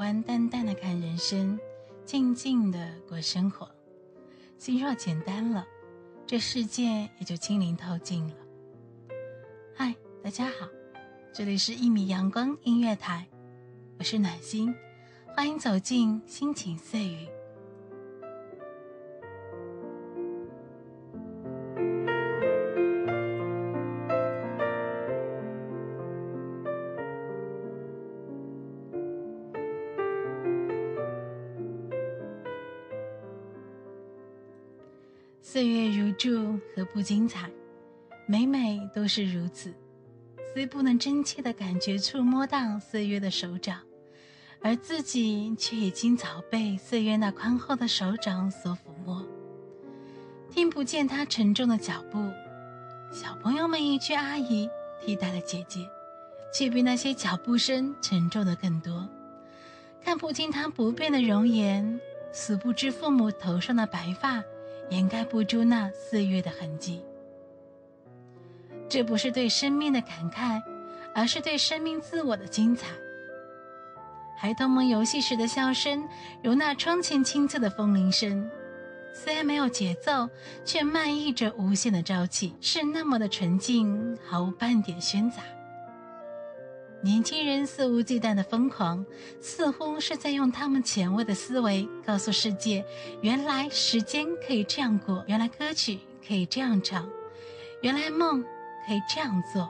欢淡淡的看人生，静静的过生活。心若简单了，这世界也就清灵透净了。嗨，大家好，这里是一米阳光音乐台，我是暖心，欢迎走进心情碎语。岁月如注，何不精彩？每每都是如此，虽不能真切的感觉触摸到岁月的手掌，而自己却已经早被岁月那宽厚的手掌所抚摸。听不见他沉重的脚步，小朋友们一句“阿姨”替代了姐姐，却比那些脚步声沉重的更多。看不清他不变的容颜，死不知父母头上的白发。掩盖不住那岁月的痕迹。这不是对生命的感慨，而是对生命自我的精彩。孩童们游戏时的笑声，如那窗前清澈的风铃声，虽然没有节奏，却漫溢着无限的朝气，是那么的纯净，毫无半点喧杂。年轻人肆无忌惮的疯狂，似乎是在用他们前卫的思维告诉世界：原来时间可以这样过，原来歌曲可以这样唱，原来梦可以这样做。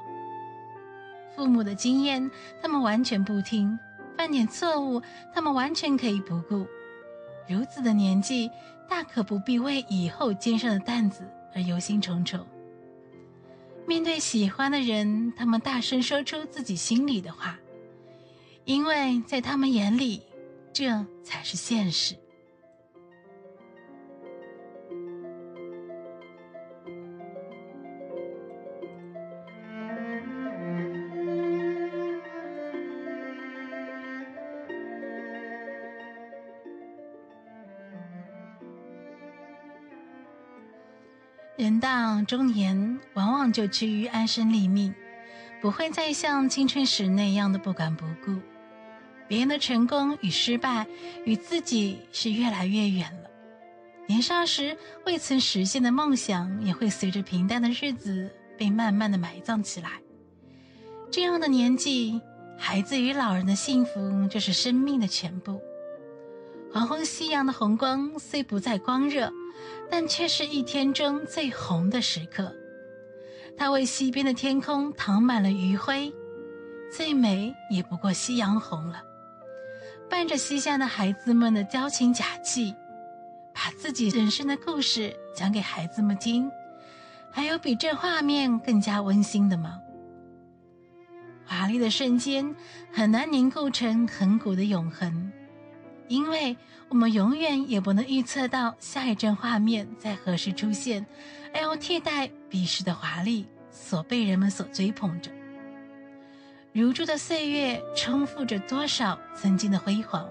父母的经验，他们完全不听；犯点错误，他们完全可以不顾。如此的年纪，大可不必为以后肩上的担子而忧心忡忡。面对喜欢的人，他们大声说出自己心里的话，因为在他们眼里，这才是现实。人到中年，往往就趋于安身立命，不会再像青春时那样的不管不顾。别人的成功与失败，与自己是越来越远了。年少时未曾实现的梦想，也会随着平淡的日子被慢慢的埋葬起来。这样的年纪，孩子与老人的幸福，就是生命的全部。黄昏夕阳的红光虽不再光热，但却是一天中最红的时刻。它为西边的天空淌满了余晖，最美也不过夕阳红了。伴着西夏的孩子们的矫情假气，把自己人生的故事讲给孩子们听，还有比这画面更加温馨的吗？华丽的瞬间很难凝固成恒古的永恒。因为我们永远也不能预测到下一帧画面在何时出现，而要替代彼时的华丽，所被人们所追捧着。如珠的岁月重复着多少曾经的辉煌，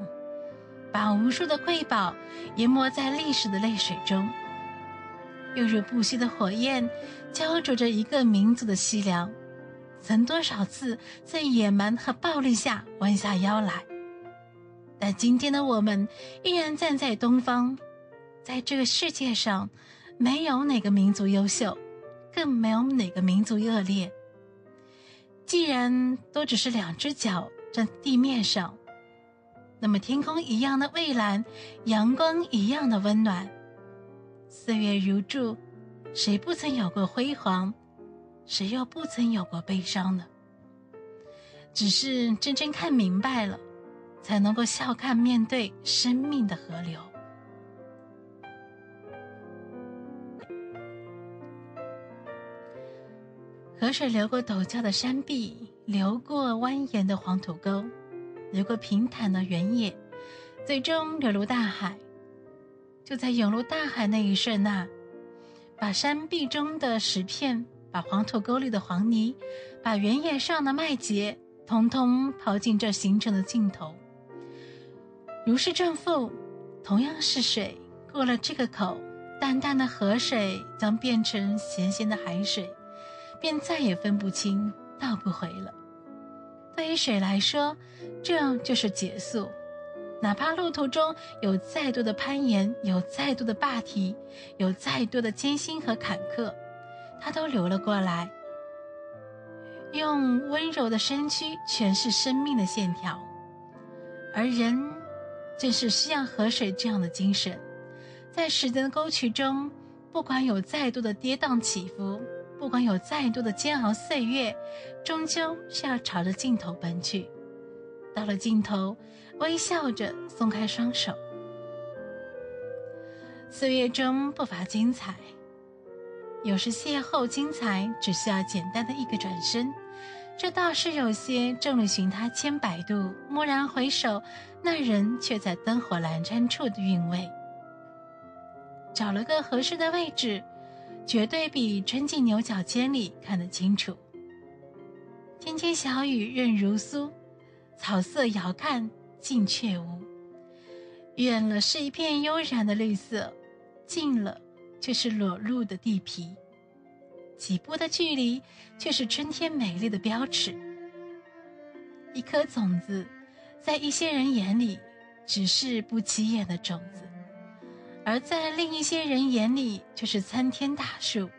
把无数的瑰宝淹没在历史的泪水中，又如不息的火焰焦灼着一个民族的凄凉，曾多少次在野蛮和暴力下弯下腰来。但今天的我们依然站在东方，在这个世界上，没有哪个民族优秀，更没有哪个民族恶劣。既然都只是两只脚在地面上，那么天空一样的蔚蓝，阳光一样的温暖，岁月如注，谁不曾有过辉煌，谁又不曾有过悲伤呢？只是真正看明白了。才能够笑看面对生命的河流。河水流过陡峭的山壁，流过蜿蜒的黄土沟，流过平坦的原野，最终流入大海。就在涌入大海那一瞬那，把山壁中的石片，把黄土沟里的黄泥，把原野上的麦秸，统统抛进这形成的尽头。如释重负，同样是水，过了这个口，淡淡的河水将变成咸咸的海水，便再也分不清，倒不回了。对于水来说，这就是结束；哪怕路途中有再多的攀岩，有再多的坝体，有再多的艰辛和坎坷，他都流了过来，用温柔的身躯诠释生命的线条。而人，正是需要河水这样的精神，在时间的沟渠中，不管有再多的跌宕起伏，不管有再多的煎熬岁月，终究是要朝着尽头奔去。到了尽头，微笑着松开双手。岁月中不乏精彩，有时邂逅精彩只需要简单的一个转身。这倒是有些众里寻他千百度，蓦然回首，那人却在灯火阑珊处的韵味。找了个合适的位置，绝对比钻进牛角尖里看得清楚。天天小雨润如酥，草色遥看近却无。远了是一片悠然的绿色，近了却是裸露的地皮。几步的距离，却是春天美丽的标尺。一颗种子，在一些人眼里，只是不起眼的种子；而在另一些人眼里，却是参天大树。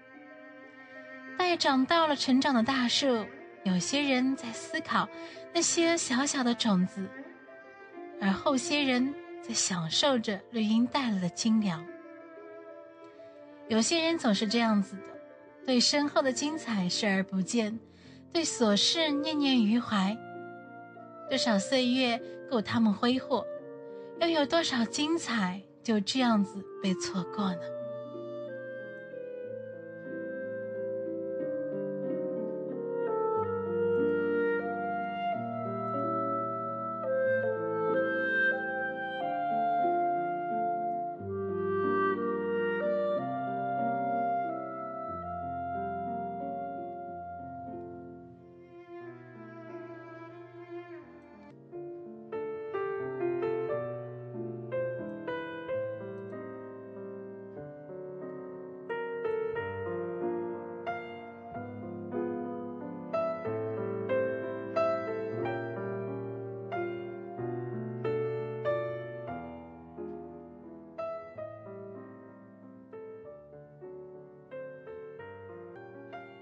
待长到了成长的大树，有些人在思考那些小小的种子，而后些人在享受着绿荫带来的清凉。有些人总是这样子的。对身后的精彩视而不见，对琐事念念于怀。多少岁月够他们挥霍，又有多少精彩就这样子被错过呢？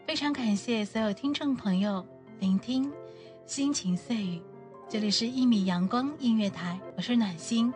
非常感谢所有听众朋友聆听心情碎语，这里是一米阳光音乐台，我是暖心。